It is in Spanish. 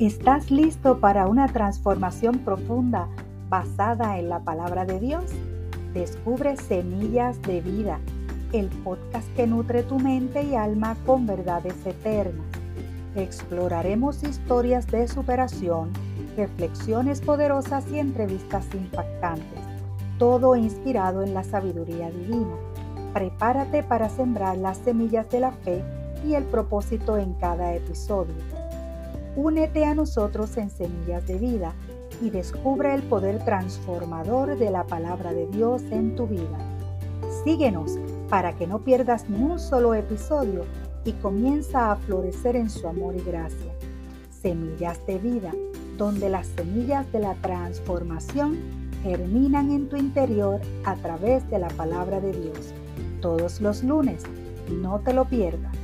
¿Estás listo para una transformación profunda basada en la palabra de Dios? Descubre Semillas de Vida, el podcast que nutre tu mente y alma con verdades eternas. Exploraremos historias de superación, reflexiones poderosas y entrevistas impactantes, todo inspirado en la sabiduría divina. Prepárate para sembrar las semillas de la fe y el propósito en cada episodio. Únete a nosotros en Semillas de Vida y descubre el poder transformador de la palabra de Dios en tu vida. Síguenos para que no pierdas ni un solo episodio y comienza a florecer en su amor y gracia. Semillas de Vida, donde las semillas de la transformación germinan en tu interior a través de la palabra de Dios. Todos los lunes, no te lo pierdas.